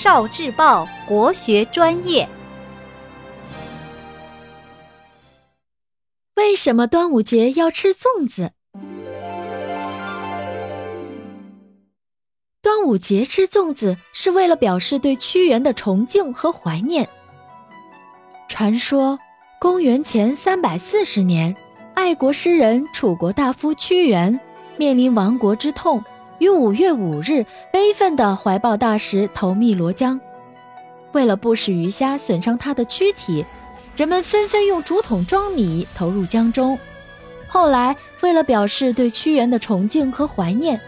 少智报国学专业。为什么端午节要吃粽子？端午节吃粽子是为了表示对屈原的崇敬和怀念。传说，公元前三百四十年，爱国诗人、楚国大夫屈原面临亡国之痛。于五月五日，悲愤地怀抱大石投汨罗江。为了不使鱼虾损伤他的躯体，人们纷纷用竹筒装米投入江中。后来，为了表示对屈原的崇敬和怀念，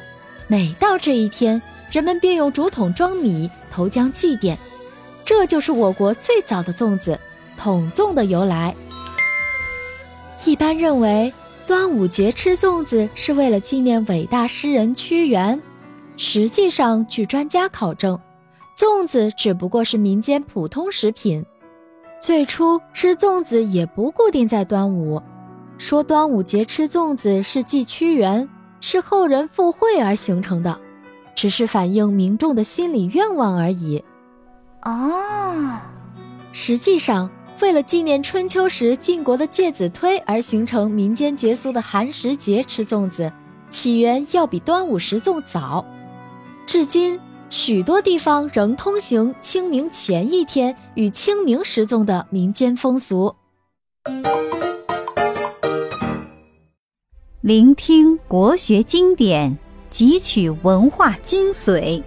每到这一天，人们便用竹筒装米投江祭奠。这就是我国最早的粽子——筒粽的由来。一般认为。端午节吃粽子是为了纪念伟大诗人屈原。实际上，据专家考证，粽子只不过是民间普通食品。最初吃粽子也不固定在端午。说端午节吃粽子是祭屈原，是后人附会而形成的，只是反映民众的心理愿望而已。哦，实际上。为了纪念春秋时晋国的介子推而形成民间节俗的寒食节吃粽子，起源要比端午食粽早。至今，许多地方仍通行清明前一天与清明食粽的民间风俗。聆听国学经典，汲取文化精髓，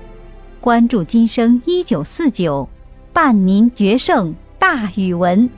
关注今生一九四九，伴您决胜。大语文。